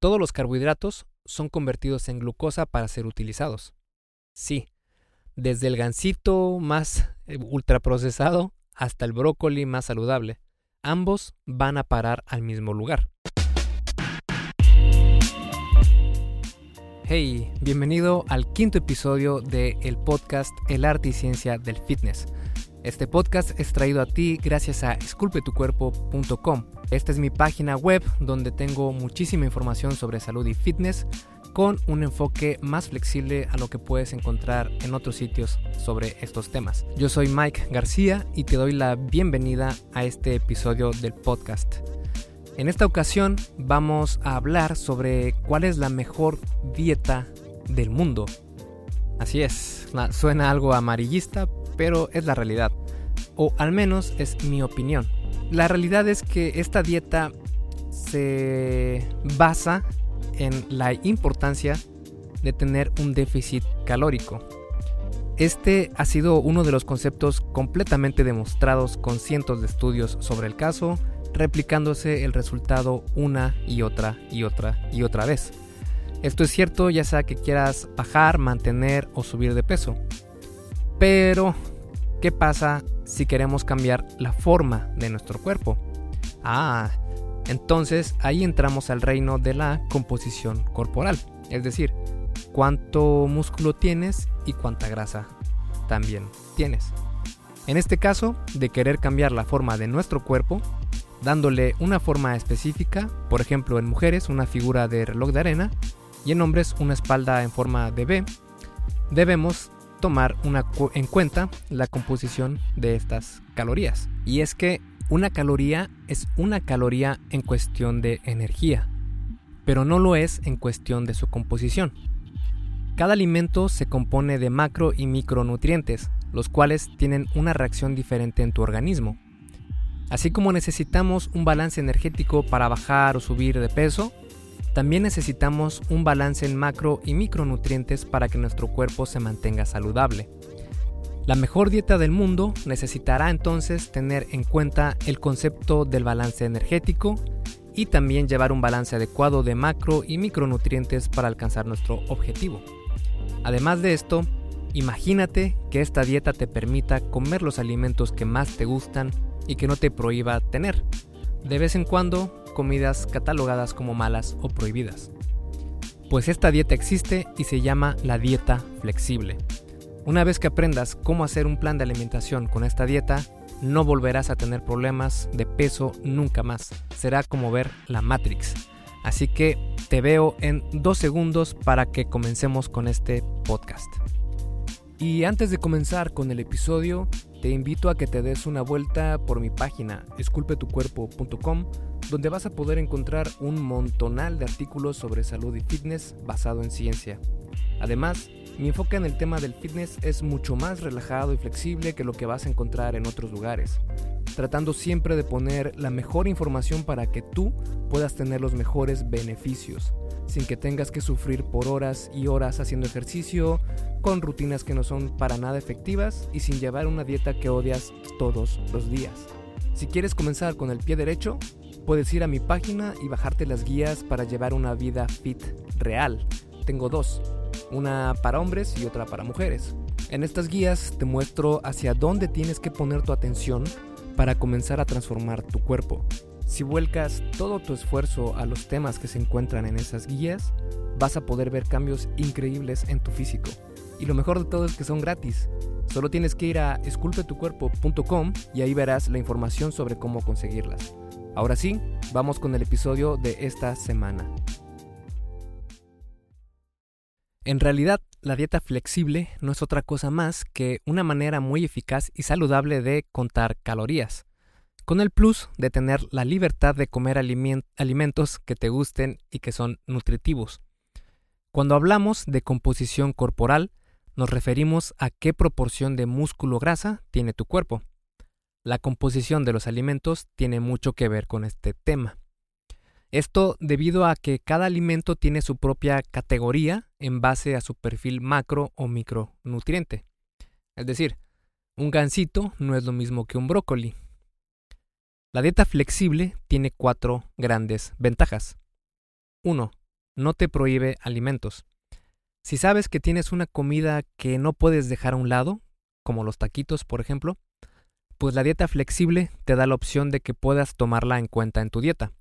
todos los carbohidratos son convertidos en glucosa para ser utilizados. Sí, desde el gansito más eh, ultraprocesado hasta el brócoli más saludable, ambos van a parar al mismo lugar. Hey, bienvenido al quinto episodio del el podcast El arte y ciencia del fitness. Este podcast es traído a ti gracias a esculpetucuerpo.com. Esta es mi página web donde tengo muchísima información sobre salud y fitness con un enfoque más flexible a lo que puedes encontrar en otros sitios sobre estos temas. Yo soy Mike García y te doy la bienvenida a este episodio del podcast. En esta ocasión vamos a hablar sobre cuál es la mejor dieta del mundo. Así es, suena algo amarillista, pero es la realidad. O al menos es mi opinión. La realidad es que esta dieta se basa en la importancia de tener un déficit calórico. Este ha sido uno de los conceptos completamente demostrados con cientos de estudios sobre el caso replicándose el resultado una y otra y otra y otra vez. Esto es cierto ya sea que quieras bajar, mantener o subir de peso. Pero, ¿qué pasa si queremos cambiar la forma de nuestro cuerpo? Ah, entonces ahí entramos al reino de la composición corporal, es decir, cuánto músculo tienes y cuánta grasa también tienes. En este caso, de querer cambiar la forma de nuestro cuerpo, dándole una forma específica, por ejemplo en mujeres una figura de reloj de arena y en hombres una espalda en forma de B, debemos tomar en cuenta la composición de estas calorías. Y es que una caloría es una caloría en cuestión de energía, pero no lo es en cuestión de su composición. Cada alimento se compone de macro y micronutrientes, los cuales tienen una reacción diferente en tu organismo. Así como necesitamos un balance energético para bajar o subir de peso, también necesitamos un balance en macro y micronutrientes para que nuestro cuerpo se mantenga saludable. La mejor dieta del mundo necesitará entonces tener en cuenta el concepto del balance energético y también llevar un balance adecuado de macro y micronutrientes para alcanzar nuestro objetivo. Además de esto, imagínate que esta dieta te permita comer los alimentos que más te gustan y que no te prohíba tener. De vez en cuando, comidas catalogadas como malas o prohibidas. Pues esta dieta existe y se llama la dieta flexible. Una vez que aprendas cómo hacer un plan de alimentación con esta dieta, no volverás a tener problemas de peso nunca más. Será como ver la Matrix. Así que te veo en dos segundos para que comencemos con este podcast. Y antes de comenzar con el episodio, te invito a que te des una vuelta por mi página esculpetucuerpo.com, donde vas a poder encontrar un montonal de artículos sobre salud y fitness basado en ciencia. Además, mi enfoque en el tema del fitness es mucho más relajado y flexible que lo que vas a encontrar en otros lugares, tratando siempre de poner la mejor información para que tú puedas tener los mejores beneficios, sin que tengas que sufrir por horas y horas haciendo ejercicio, con rutinas que no son para nada efectivas y sin llevar una dieta que odias todos los días. Si quieres comenzar con el pie derecho, puedes ir a mi página y bajarte las guías para llevar una vida fit real. Tengo dos, una para hombres y otra para mujeres. En estas guías te muestro hacia dónde tienes que poner tu atención para comenzar a transformar tu cuerpo. Si vuelcas todo tu esfuerzo a los temas que se encuentran en esas guías, vas a poder ver cambios increíbles en tu físico. Y lo mejor de todo es que son gratis. Solo tienes que ir a esculpetucuerpo.com y ahí verás la información sobre cómo conseguirlas. Ahora sí, vamos con el episodio de esta semana. En realidad, la dieta flexible no es otra cosa más que una manera muy eficaz y saludable de contar calorías, con el plus de tener la libertad de comer alimentos que te gusten y que son nutritivos. Cuando hablamos de composición corporal, nos referimos a qué proporción de músculo-grasa tiene tu cuerpo. La composición de los alimentos tiene mucho que ver con este tema. Esto debido a que cada alimento tiene su propia categoría en base a su perfil macro o micronutriente. Es decir, un gansito no es lo mismo que un brócoli. La dieta flexible tiene cuatro grandes ventajas. 1. no te prohíbe alimentos. Si sabes que tienes una comida que no puedes dejar a un lado, como los taquitos por ejemplo, pues la dieta flexible te da la opción de que puedas tomarla en cuenta en tu dieta.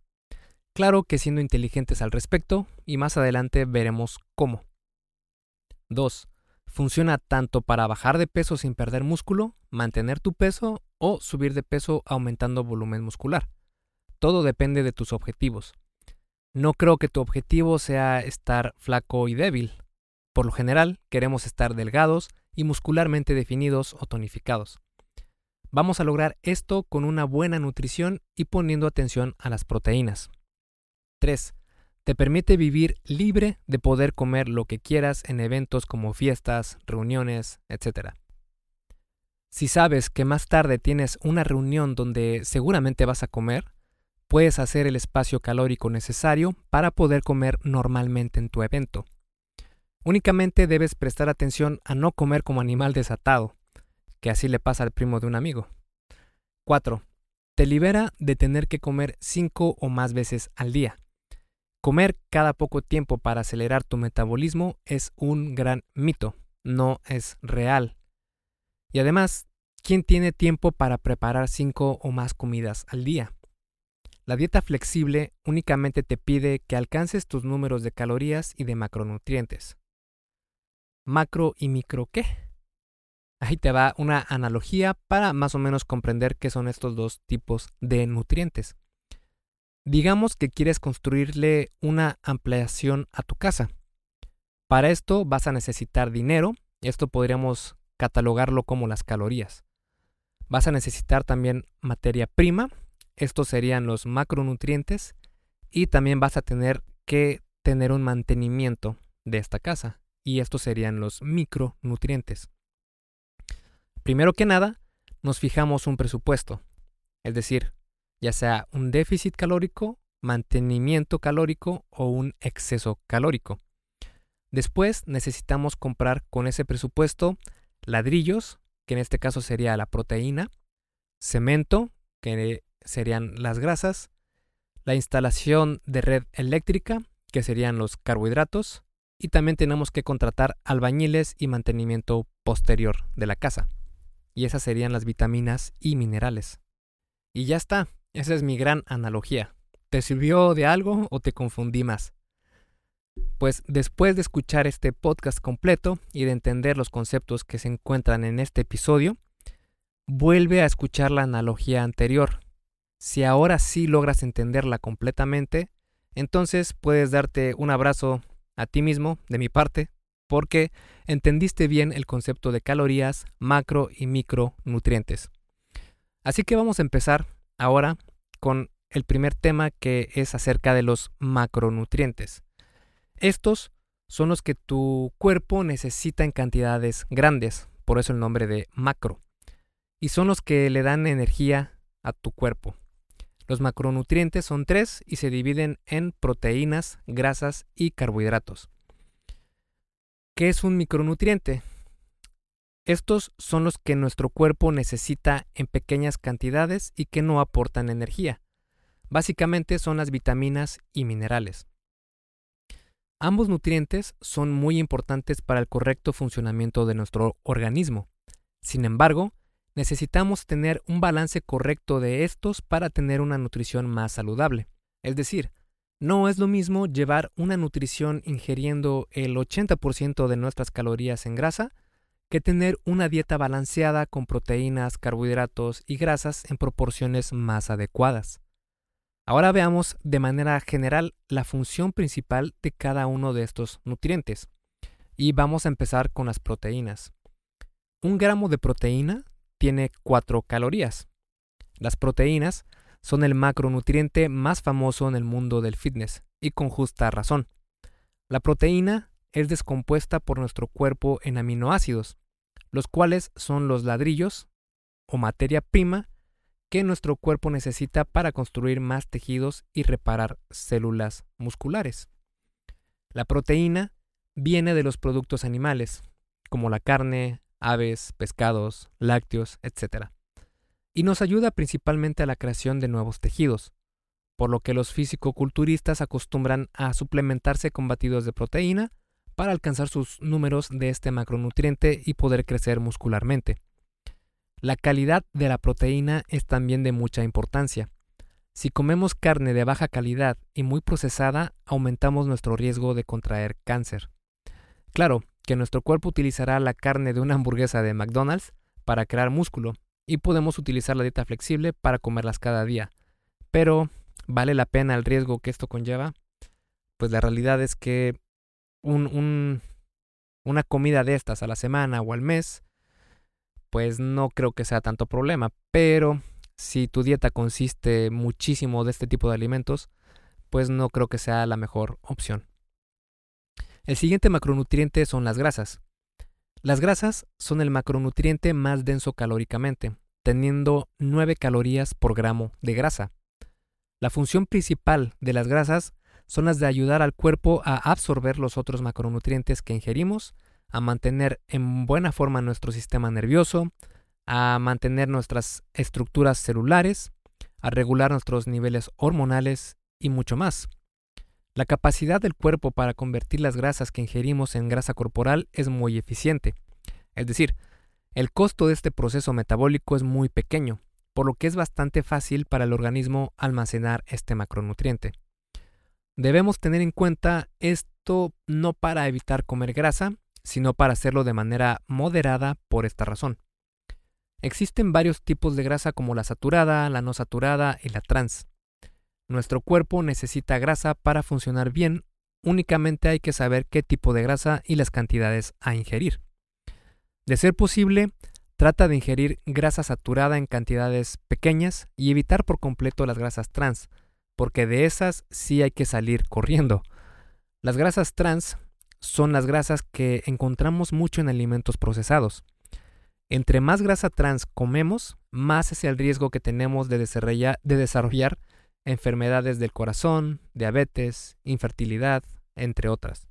Claro que siendo inteligentes al respecto y más adelante veremos cómo. 2. Funciona tanto para bajar de peso sin perder músculo, mantener tu peso o subir de peso aumentando volumen muscular. Todo depende de tus objetivos. No creo que tu objetivo sea estar flaco y débil. Por lo general, queremos estar delgados y muscularmente definidos o tonificados. Vamos a lograr esto con una buena nutrición y poniendo atención a las proteínas. 3. Te permite vivir libre de poder comer lo que quieras en eventos como fiestas, reuniones, etc. Si sabes que más tarde tienes una reunión donde seguramente vas a comer, puedes hacer el espacio calórico necesario para poder comer normalmente en tu evento. Únicamente debes prestar atención a no comer como animal desatado, que así le pasa al primo de un amigo. 4. Te libera de tener que comer 5 o más veces al día. Comer cada poco tiempo para acelerar tu metabolismo es un gran mito, no es real. Y además, ¿quién tiene tiempo para preparar 5 o más comidas al día? La dieta flexible únicamente te pide que alcances tus números de calorías y de macronutrientes. ¿Macro y micro qué? Ahí te va una analogía para más o menos comprender qué son estos dos tipos de nutrientes. Digamos que quieres construirle una ampliación a tu casa. Para esto vas a necesitar dinero, esto podríamos catalogarlo como las calorías. Vas a necesitar también materia prima, estos serían los macronutrientes, y también vas a tener que tener un mantenimiento de esta casa, y estos serían los micronutrientes. Primero que nada, nos fijamos un presupuesto, es decir, ya sea un déficit calórico, mantenimiento calórico o un exceso calórico. Después necesitamos comprar con ese presupuesto ladrillos, que en este caso sería la proteína, cemento, que serían las grasas, la instalación de red eléctrica, que serían los carbohidratos, y también tenemos que contratar albañiles y mantenimiento posterior de la casa. Y esas serían las vitaminas y minerales. Y ya está, esa es mi gran analogía. ¿Te sirvió de algo o te confundí más? Pues después de escuchar este podcast completo y de entender los conceptos que se encuentran en este episodio, vuelve a escuchar la analogía anterior. Si ahora sí logras entenderla completamente, entonces puedes darte un abrazo a ti mismo de mi parte, porque entendiste bien el concepto de calorías, macro y micronutrientes. Así que vamos a empezar ahora con el primer tema que es acerca de los macronutrientes. Estos son los que tu cuerpo necesita en cantidades grandes, por eso el nombre de macro, y son los que le dan energía a tu cuerpo. Los macronutrientes son tres y se dividen en proteínas, grasas y carbohidratos. ¿Qué es un micronutriente? Estos son los que nuestro cuerpo necesita en pequeñas cantidades y que no aportan energía. Básicamente son las vitaminas y minerales. Ambos nutrientes son muy importantes para el correcto funcionamiento de nuestro organismo. Sin embargo, necesitamos tener un balance correcto de estos para tener una nutrición más saludable. Es decir, no es lo mismo llevar una nutrición ingiriendo el 80% de nuestras calorías en grasa que tener una dieta balanceada con proteínas, carbohidratos y grasas en proporciones más adecuadas. Ahora veamos de manera general la función principal de cada uno de estos nutrientes. Y vamos a empezar con las proteínas. Un gramo de proteína tiene 4 calorías. Las proteínas son el macronutriente más famoso en el mundo del fitness, y con justa razón. La proteína es descompuesta por nuestro cuerpo en aminoácidos, los cuales son los ladrillos o materia prima que nuestro cuerpo necesita para construir más tejidos y reparar células musculares. La proteína viene de los productos animales, como la carne, aves, pescados, lácteos, etc. Y nos ayuda principalmente a la creación de nuevos tejidos. por lo que los físico-culturistas acostumbran a suplementarse con batidos de proteína para alcanzar sus números de este macronutriente y poder crecer muscularmente. La calidad de la proteína es también de mucha importancia. Si comemos carne de baja calidad y muy procesada, aumentamos nuestro riesgo de contraer cáncer. Claro que nuestro cuerpo utilizará la carne de una hamburguesa de McDonald's para crear músculo y podemos utilizar la dieta flexible para comerlas cada día. Pero ¿Vale la pena el riesgo que esto conlleva? Pues la realidad es que un, una comida de estas a la semana o al mes, pues no creo que sea tanto problema. Pero si tu dieta consiste muchísimo de este tipo de alimentos, pues no creo que sea la mejor opción. El siguiente macronutriente son las grasas. Las grasas son el macronutriente más denso calóricamente, teniendo 9 calorías por gramo de grasa. La función principal de las grasas son las de ayudar al cuerpo a absorber los otros macronutrientes que ingerimos, a mantener en buena forma nuestro sistema nervioso, a mantener nuestras estructuras celulares, a regular nuestros niveles hormonales y mucho más. La capacidad del cuerpo para convertir las grasas que ingerimos en grasa corporal es muy eficiente. Es decir, el costo de este proceso metabólico es muy pequeño, por lo que es bastante fácil para el organismo almacenar este macronutriente. Debemos tener en cuenta esto no para evitar comer grasa, sino para hacerlo de manera moderada por esta razón. Existen varios tipos de grasa como la saturada, la no saturada y la trans. Nuestro cuerpo necesita grasa para funcionar bien, únicamente hay que saber qué tipo de grasa y las cantidades a ingerir. De ser posible, Trata de ingerir grasa saturada en cantidades pequeñas y evitar por completo las grasas trans, porque de esas sí hay que salir corriendo. Las grasas trans son las grasas que encontramos mucho en alimentos procesados. Entre más grasa trans comemos, más es el riesgo que tenemos de desarrollar, de desarrollar enfermedades del corazón, diabetes, infertilidad, entre otras.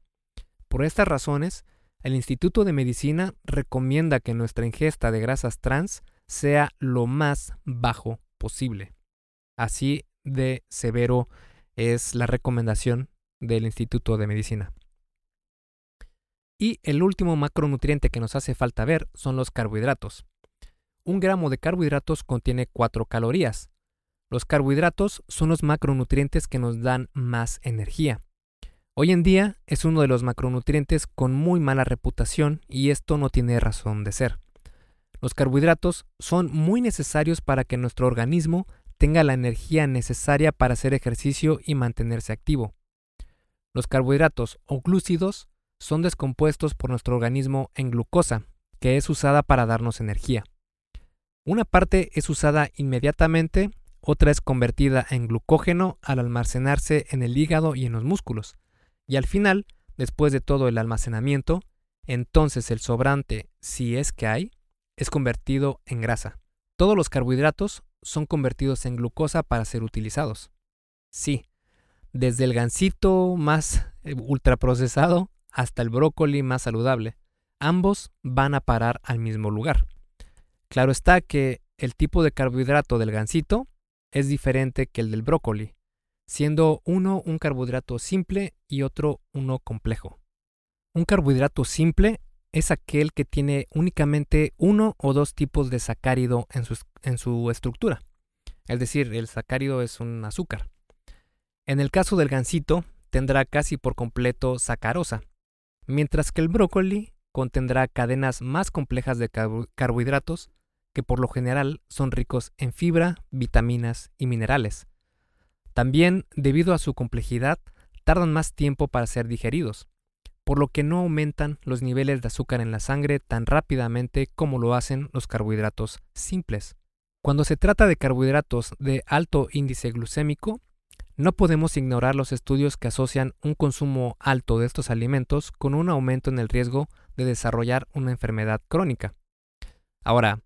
Por estas razones, el Instituto de Medicina recomienda que nuestra ingesta de grasas trans sea lo más bajo posible. Así de severo es la recomendación del Instituto de Medicina. Y el último macronutriente que nos hace falta ver son los carbohidratos. Un gramo de carbohidratos contiene 4 calorías. Los carbohidratos son los macronutrientes que nos dan más energía. Hoy en día es uno de los macronutrientes con muy mala reputación y esto no tiene razón de ser. Los carbohidratos son muy necesarios para que nuestro organismo tenga la energía necesaria para hacer ejercicio y mantenerse activo. Los carbohidratos o glúcidos son descompuestos por nuestro organismo en glucosa, que es usada para darnos energía. Una parte es usada inmediatamente, otra es convertida en glucógeno al almacenarse en el hígado y en los músculos. Y al final, después de todo el almacenamiento, entonces el sobrante, si es que hay, es convertido en grasa. Todos los carbohidratos son convertidos en glucosa para ser utilizados. Sí, desde el gansito más eh, ultraprocesado hasta el brócoli más saludable, ambos van a parar al mismo lugar. Claro está que el tipo de carbohidrato del gansito es diferente que el del brócoli, siendo uno un carbohidrato simple y otro uno complejo. Un carbohidrato simple es aquel que tiene únicamente uno o dos tipos de sacárido en su, estructura. Es decir, el sacárido es un azúcar. En el caso del gansito, tendrá casi por completo sacarosa, mientras que el brócoli contendrá cadenas más complejas de carbohidratos que por lo general son ricos en fibra, vitaminas y minerales, también, debido a su complejidad, tardan más tiempo para ser digeridos, por lo que no aumentan los niveles de azúcar en la sangre tan rápidamente como lo hacen los carbohidratos simples. Cuando se trata de carbohidratos de alto índice glucémico, no podemos ignorar los estudios que asocian un consumo alto de estos alimentos con un aumento en el riesgo de desarrollar una enfermedad crónica. Ahora,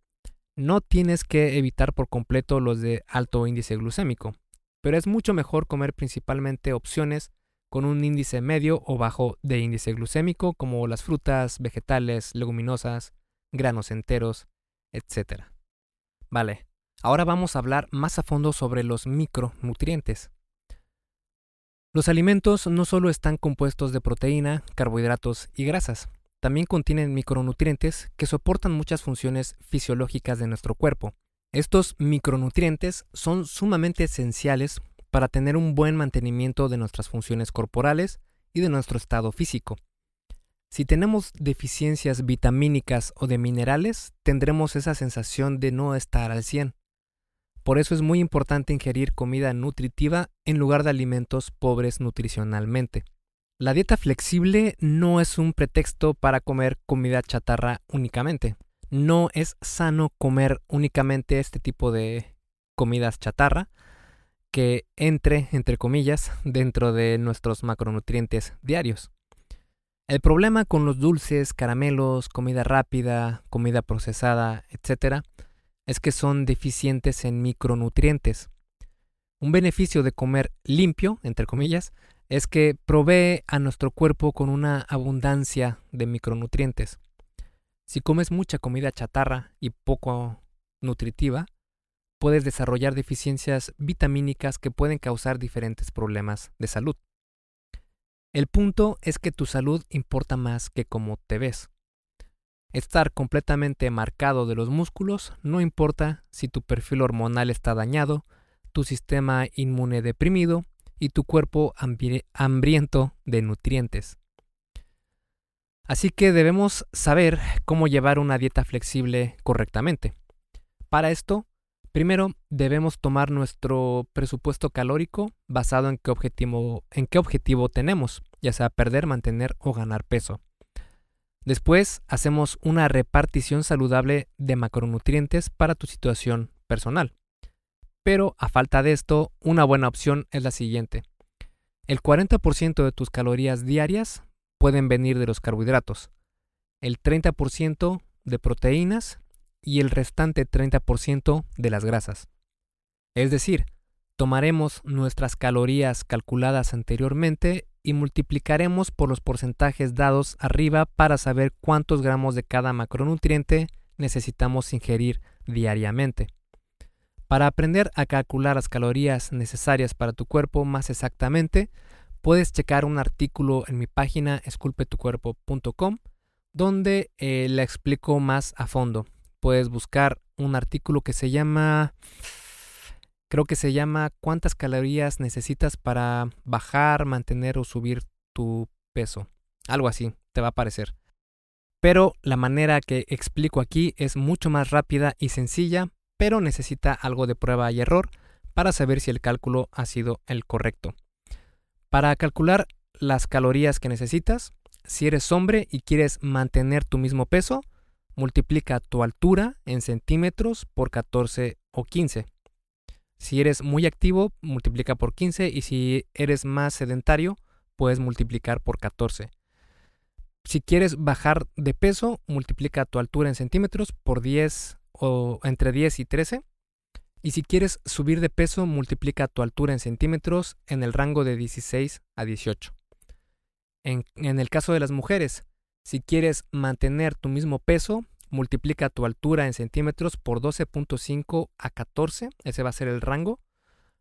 no tienes que evitar por completo los de alto índice glucémico pero es mucho mejor comer principalmente opciones con un índice medio o bajo de índice glucémico como las frutas, vegetales, leguminosas, granos enteros, etc. Vale, ahora vamos a hablar más a fondo sobre los micronutrientes. Los alimentos no solo están compuestos de proteína, carbohidratos y grasas, también contienen micronutrientes que soportan muchas funciones fisiológicas de nuestro cuerpo. Estos micronutrientes son sumamente esenciales para tener un buen mantenimiento de nuestras funciones corporales y de nuestro estado físico. Si tenemos deficiencias vitamínicas o de minerales, tendremos esa sensación de no estar al 100. Por eso es muy importante ingerir comida nutritiva en lugar de alimentos pobres nutricionalmente. La dieta flexible no es un pretexto para comer comida chatarra únicamente. No es sano comer únicamente este tipo de comidas chatarra que entre, entre comillas, dentro de nuestros macronutrientes diarios. El problema con los dulces, caramelos, comida rápida, comida procesada, etc., es que son deficientes en micronutrientes. Un beneficio de comer limpio, entre comillas, es que provee a nuestro cuerpo con una abundancia de micronutrientes. Si comes mucha comida chatarra y poco nutritiva, puedes desarrollar deficiencias vitamínicas que pueden causar diferentes problemas de salud. El punto es que tu salud importa más que cómo te ves. Estar completamente marcado de los músculos no importa si tu perfil hormonal está dañado, tu sistema inmune deprimido y tu cuerpo hambriento de nutrientes. Así que debemos saber cómo llevar una dieta flexible correctamente. Para esto, Primero, debemos tomar nuestro presupuesto calórico basado en qué objetivo, tenemos, ya sea perder, mantener o ganar peso. Después, hacemos una repartición saludable de macronutrientes para tu situación personal. Pero a falta de esto, una buena opción es la siguiente. El 40% de tus calorías diarias pueden venir de los carbohidratos, el 30% de proteínas y el restante 30% de las grasas. Es decir, tomaremos nuestras calorías calculadas anteriormente y multiplicaremos por los porcentajes dados arriba para saber cuántos gramos de cada macronutriente necesitamos ingerir diariamente. Para aprender a calcular las calorías necesarias para tu cuerpo más exactamente, puedes checar un artículo en mi página esculpetucuerpo.com donde eh, la explico más a fondo puedes buscar un artículo que se llama, creo que se llama ¿Cuántas calorías necesitas para bajar, mantener o subir tu peso? Algo así, te va a aparecer. Pero la manera que explico aquí es mucho más rápida y sencilla, pero necesita algo de prueba y error para saber si el cálculo ha sido el correcto. Para calcular las calorías que necesitas, si eres hombre y quieres mantener tu mismo peso, multiplica tu altura en centímetros por 14 o 15. Si eres muy activo, multiplica por 15 y si eres más sedentario, puedes multiplicar por 14. Si quieres bajar de peso, multiplica tu altura en centímetros por 10 o entre 10 y 13. Y si quieres subir de peso, multiplica tu altura en centímetros en el rango de 16 a 18. En, en el caso de las mujeres, si quieres mantener tu mismo peso, multiplica tu altura en centímetros por 12.5 a 14, ese va a ser el rango.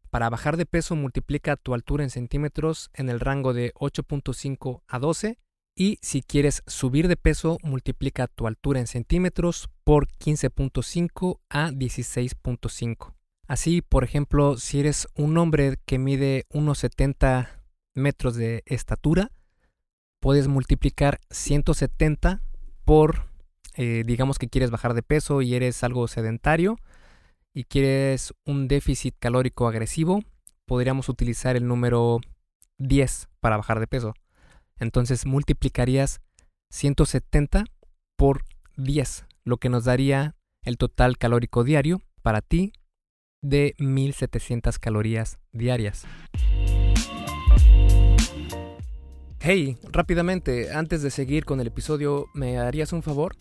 Para bajar de peso, multiplica tu altura en centímetros en el rango de 8.5 a 12. Y si quieres subir de peso, multiplica tu altura en centímetros por 15.5 a 16.5. Así, por ejemplo, si eres un hombre que mide unos 70 metros de estatura, puedes multiplicar 170 por, eh, digamos que quieres bajar de peso y eres algo sedentario y quieres un déficit calórico agresivo, podríamos utilizar el número 10 para bajar de peso. Entonces multiplicarías 170 por 10, lo que nos daría el total calórico diario para ti de 1700 calorías diarias. Hey, rápidamente, antes de seguir con el episodio, ¿me harías un favor?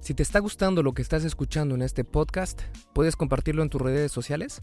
Si te está gustando lo que estás escuchando en este podcast, ¿puedes compartirlo en tus redes sociales?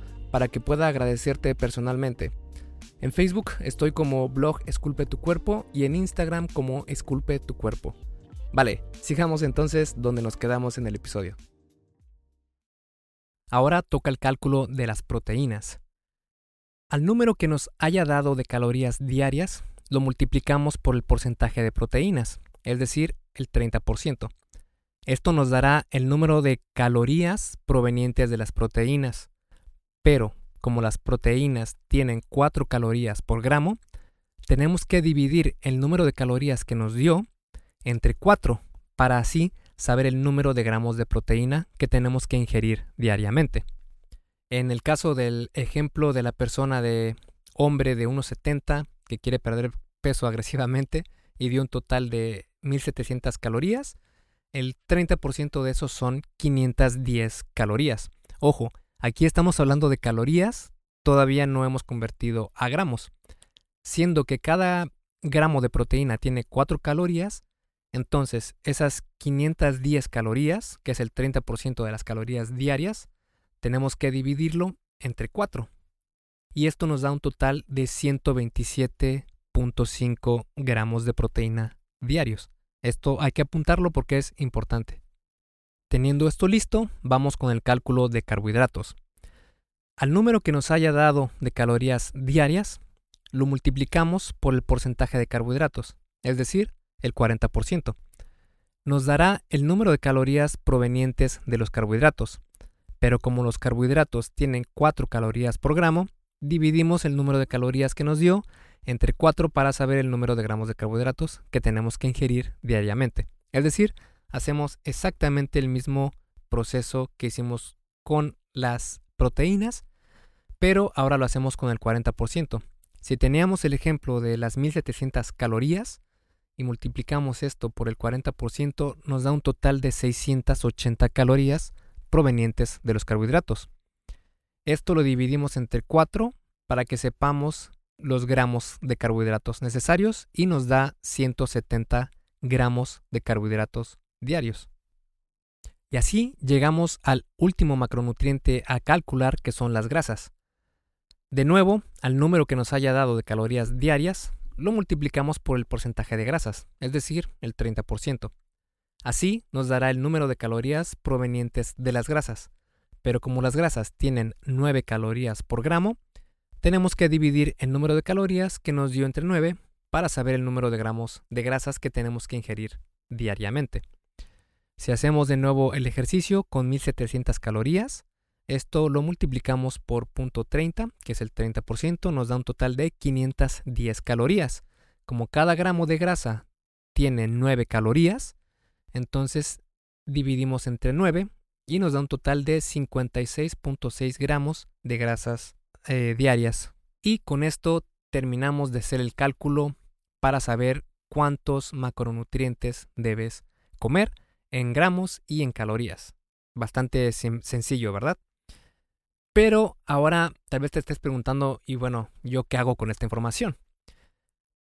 para que pueda agradecerte personalmente. En Facebook estoy como blog Esculpe tu cuerpo y en Instagram como Esculpe tu cuerpo. Vale, sigamos entonces donde nos quedamos en el episodio. Ahora toca el cálculo de las proteínas. Al número que nos haya dado de calorías diarias, lo multiplicamos por el porcentaje de proteínas, es decir, el 30%. Esto nos dará el número de calorías provenientes de las proteínas. Pero, como las proteínas tienen 4 calorías por gramo, tenemos que dividir el número de calorías que nos dio entre 4 para así saber el número de gramos de proteína que tenemos que ingerir diariamente. En el caso del ejemplo de la persona de hombre de 1,70 que quiere perder peso agresivamente y dio un total de 1700 calorías, el 30% de esos son 510 calorías. Ojo, aquí estamos hablando de calorías, todavía no hemos convertido a gramos. Siendo que cada gramo de proteína tiene 4 calorías, entonces esas 510 calorías, que es el 30% de las calorías diarias, tenemos que dividirlo entre 4. Y esto nos da un total de 127.5 gramos de proteína diarios. Esto hay que apuntarlo porque es importante. Teniendo esto listo, vamos con el cálculo de carbohidratos. Al número que nos haya dado de calorías diarias, lo multiplicamos por el porcentaje de carbohidratos, es decir, el 40%. Nos dará el número de calorías provenientes de los carbohidratos, pero como los carbohidratos tienen 4 calorías por gramo, dividimos el número de calorías que nos dio entre 4 para saber el número de gramos de carbohidratos que tenemos que ingerir diariamente. Es decir, hacemos exactamente el mismo proceso que hicimos con las proteínas, pero ahora lo hacemos con el 40%. Si teníamos el ejemplo de las 1700 calorías y multiplicamos esto por el 40%, nos da un total de 680 calorías provenientes de los carbohidratos. Esto lo dividimos entre 4 para que sepamos los gramos de carbohidratos necesarios y nos da 170 gramos de carbohidratos diarios. Y así llegamos al último macronutriente a calcular que son las grasas. De nuevo, al número que nos haya dado de calorías diarias, lo multiplicamos por el porcentaje de grasas, es decir, el 30%. Así nos dará el número de calorías provenientes de las grasas. Pero como las grasas tienen 9 calorías por gramo, tenemos que dividir el número de calorías que nos dio entre 9 para saber el número de gramos de grasas que tenemos que ingerir diariamente. Si hacemos de nuevo el ejercicio con 1700 calorías, esto lo multiplicamos por .30, que es el 30%, nos da un total de 510 calorías. Como cada gramo de grasa tiene 9 calorías, entonces dividimos entre 9 y nos da un total de 56.6 gramos de grasas eh, diarias. Y con esto terminamos de hacer el cálculo para saber cuántos macronutrientes debes comer en gramos y en calorías. Bastante sencillo, ¿verdad? Pero ahora tal vez te estés preguntando, y bueno, ¿yo qué hago con esta información?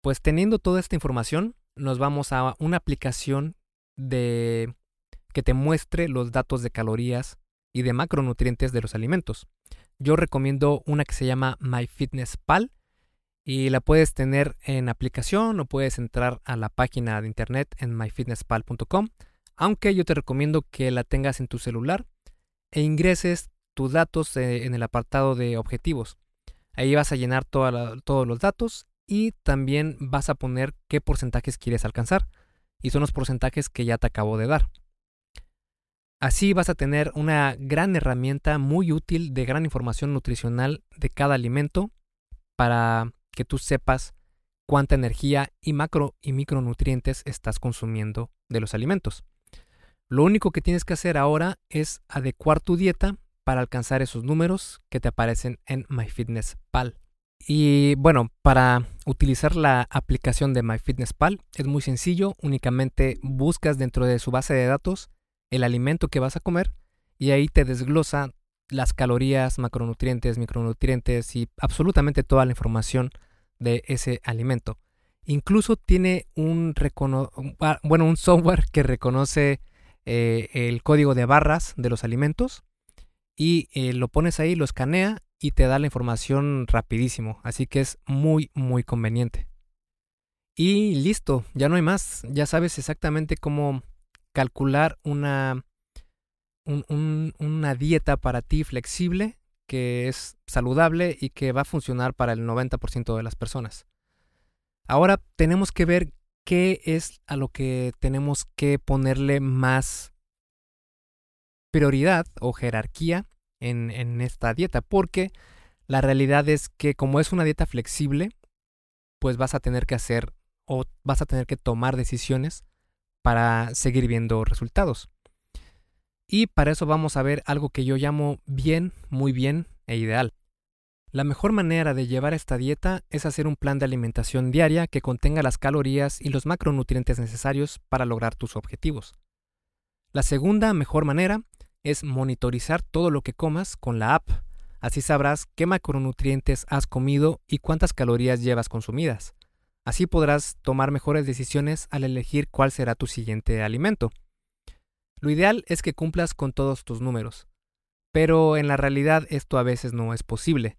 Pues teniendo toda esta información, nos vamos a una aplicación de que te muestre los datos de calorías y de macronutrientes de los alimentos. Yo recomiendo una que se llama MyFitnessPal y la puedes tener en aplicación o puedes entrar a la página de internet en myfitnesspal.com, aunque yo te recomiendo que la tengas en tu celular e ingreses tus datos eh, en el apartado de objetivos. Ahí vas a llenar todos los datos y también vas a poner qué porcentajes quieres alcanzar y son los porcentajes que ya te acabo de dar. Así vas a tener una gran herramienta muy útil de gran información nutricional de cada alimento para que tú sepas cuánta energía y macro y micronutrientes estás consumiendo de los alimentos. Lo único que tienes que hacer ahora es adecuar tu dieta para alcanzar esos números que te aparecen en MyFitnessPal. Y bueno, para utilizar la aplicación de MyFitnessPal es muy sencillo, únicamente buscas dentro de su base de datos el alimento que vas a comer y ahí te desglosa las calorías, macronutrientes, micronutrientes y absolutamente toda la información de ese alimento. Incluso tiene un, ah, bueno, un software que reconoce eh, el código de barras de los alimentos y eh, lo pones ahí, lo escanea y te da la información rapidísimo. Así que es muy, muy conveniente. Y listo, ya no hay más. Ya sabes exactamente cómo calcular una, una dieta para ti flexible que es saludable y que va a funcionar para el 90% de las personas. Ahora tenemos que ver qué es a lo que tenemos que ponerle más prioridad o jerarquía en, esta dieta, porque la realidad es que como es una dieta flexible, pues vas a tener que hacer o vas a tener que tomar decisiones para seguir viendo resultados. Y para eso vamos a ver algo que yo llamo bien, muy bien e ideal. La mejor manera de llevar esta dieta es hacer un plan de alimentación diaria que contenga las calorías y los macronutrientes necesarios para lograr tus objetivos. La segunda mejor manera es monitorizar todo lo que comas con la app. Así sabrás qué macronutrientes has comido y cuántas calorías llevas consumidas. Así podrás tomar mejores decisiones al elegir cuál será tu siguiente alimento. Lo ideal es que cumplas con todos tus números, pero en la realidad esto a veces no es posible.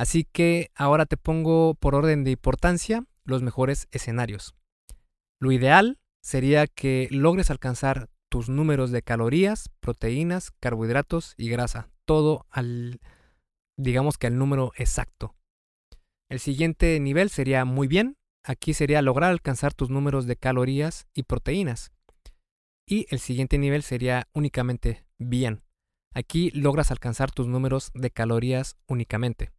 Así que ahora te pongo por orden de importancia los mejores escenarios. Lo ideal sería que logres alcanzar tus números de calorías, proteínas, carbohidratos y grasa, todo al digamos que al número exacto. El siguiente nivel sería muy bien, aquí sería lograr alcanzar tus números de calorías y proteínas. Y el siguiente nivel sería únicamente bien. Aquí logras alcanzar tus números de calorías únicamente.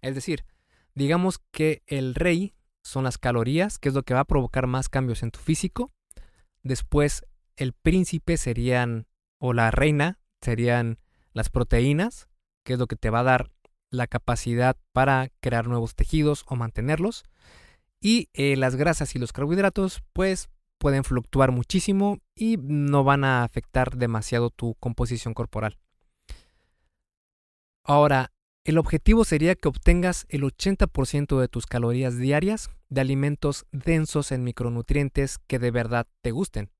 Es decir, digamos que el rey son las calorías, que es lo que va a provocar más cambios en tu físico. Después el príncipe serían, o la reina, serían las proteínas, que es lo que te va a dar la capacidad para crear nuevos tejidos o mantenerlos. Y eh, las grasas y los carbohidratos, pues pueden fluctuar muchísimo y no van a afectar demasiado tu composición corporal. Ahora, el objetivo sería que obtengas el 80% de tus calorías diarias de alimentos densos en micronutrientes que de verdad te gusten.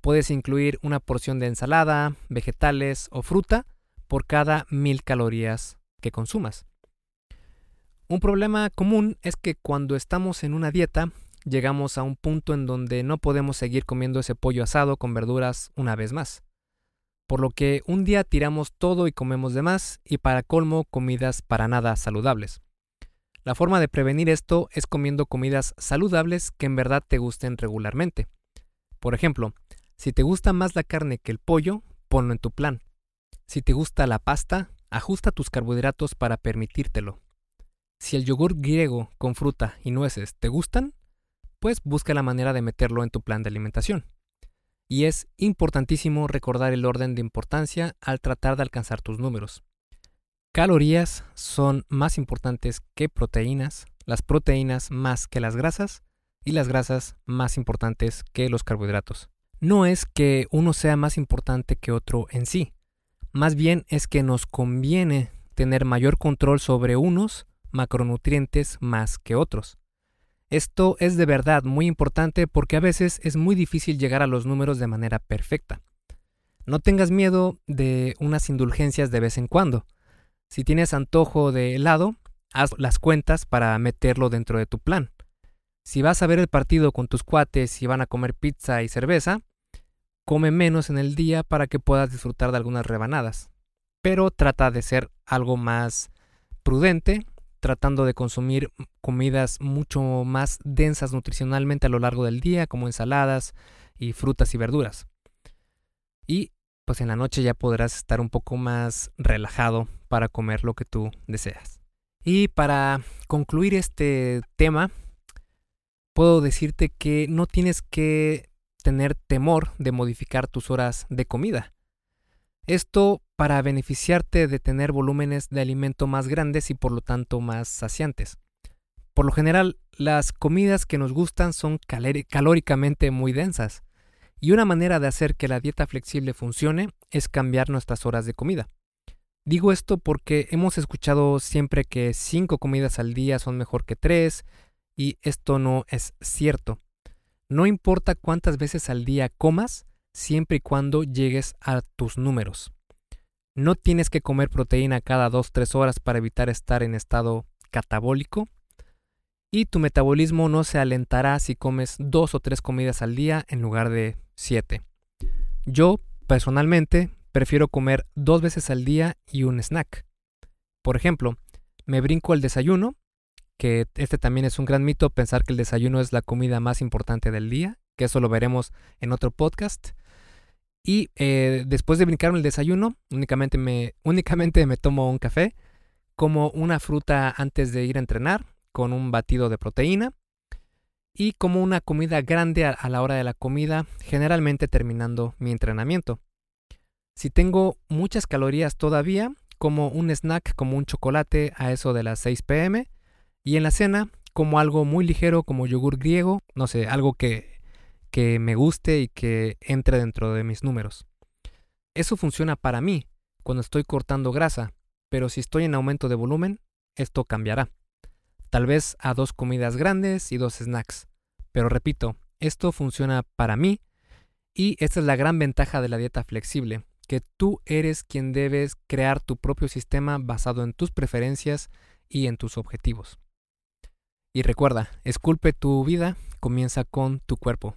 Puedes incluir una porción de ensalada, vegetales o fruta por cada mil calorías que consumas. Un problema común es que cuando estamos en una dieta llegamos a un punto en donde no podemos seguir comiendo ese pollo asado con verduras una vez más. Por lo que un día tiramos todo y comemos de más y para colmo comidas para nada saludables. La forma de prevenir esto es comiendo comidas saludables que en verdad te gusten regularmente. Por ejemplo, si te gusta más la carne que el pollo, ponlo en tu plan. Si te gusta la pasta, ajusta tus carbohidratos para permitírtelo. Si el yogur griego con fruta y nueces te gustan, pues busca la manera de meterlo en tu plan de alimentación. Y es importantísimo recordar el orden de importancia al tratar de alcanzar tus números. Calorías son más importantes que proteínas, las proteínas más que las grasas y las grasas más importantes que los carbohidratos. No es que uno sea más importante que otro en sí, más bien es que nos conviene tener mayor control sobre unos macronutrientes más que otros. Esto es de verdad muy importante porque a veces es muy difícil llegar a los números de manera perfecta. No tengas miedo de unas indulgencias de vez en cuando. Si tienes antojo de helado, haz las cuentas para meterlo dentro de tu plan. Si vas a ver el partido con tus cuates y van a comer pizza y cerveza, come menos en el día para que puedas disfrutar de algunas rebanadas. Pero trata de ser algo más prudente tratando de consumir comidas mucho más densas nutricionalmente a lo largo del día, como ensaladas y frutas y verduras. Y pues en la noche ya podrás estar un poco más relajado para comer lo que tú deseas. Y para concluir este tema, puedo decirte que no tienes que tener temor de modificar tus horas de comida. Esto para beneficiarte de tener volúmenes de alimento más grandes y por lo tanto más saciantes. Por lo general, las comidas que nos gustan son calóricamente muy densas, y una manera de hacer que la dieta flexible funcione es cambiar nuestras horas de comida. Digo esto porque hemos escuchado siempre que cinco comidas al día son mejor que tres, y esto no es cierto. No importa cuántas veces al día comas, siempre y cuando llegues a tus números. No tienes que comer proteína cada 2-3 horas para evitar estar en estado catabólico. Y tu metabolismo no se alentará si comes dos o tres comidas al día en lugar de siete. Yo, personalmente, prefiero comer dos veces al día y un snack. Por ejemplo, me brinco el desayuno, que este también es un gran mito pensar que el desayuno es la comida más importante del día, que eso lo veremos en otro podcast. Y eh, después de brincarme el desayuno, únicamente me, únicamente me tomo un café, como una fruta antes de ir a entrenar, con un batido de proteína, y como una comida grande a la hora de la comida, generalmente terminando mi entrenamiento. Si tengo muchas calorías todavía, como un snack como un chocolate a eso de las 6 pm. Y en la cena, como algo muy ligero como yogur griego, no sé, algo que, que me guste y que entre dentro de mis números. Eso funciona para mí cuando estoy cortando grasa, pero si estoy en aumento de volumen, esto cambiará. Tal vez a dos comidas grandes y dos snacks. Pero repito, esto funciona para mí y esta es la gran ventaja de la dieta flexible, que tú eres quien debes crear tu propio sistema basado en tus preferencias y en tus objetivos. Y recuerda, esculpe tu vida, comienza con tu cuerpo.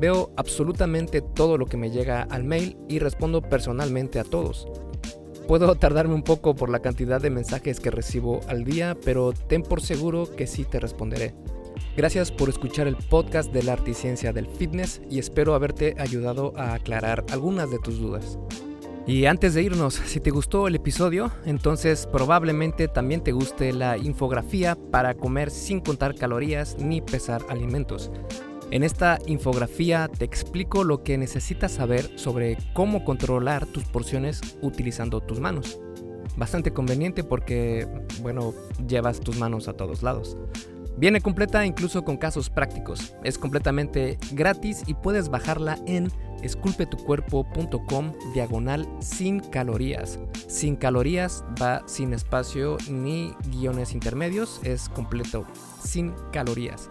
Veo absolutamente todo lo que me llega al mail y respondo personalmente a todos. Puedo tardarme un poco por la cantidad de mensajes que recibo al día, pero ten por seguro que sí te responderé. Gracias por escuchar el podcast de la arte ciencia del fitness y espero haberte ayudado a aclarar algunas de tus dudas. Y antes de irnos, si te gustó el episodio, entonces probablemente también te guste la infografía para comer sin contar calorías ni pesar alimentos. En esta infografía te explico lo que necesitas saber sobre cómo controlar tus porciones utilizando tus manos. Bastante conveniente porque, bueno, llevas tus manos a todos lados. Viene completa incluso con casos prácticos. Es completamente gratis y puedes bajarla en esculpetucuerpo.com diagonal sin calorías. Sin calorías va sin espacio ni guiones intermedios, es completo, sin calorías.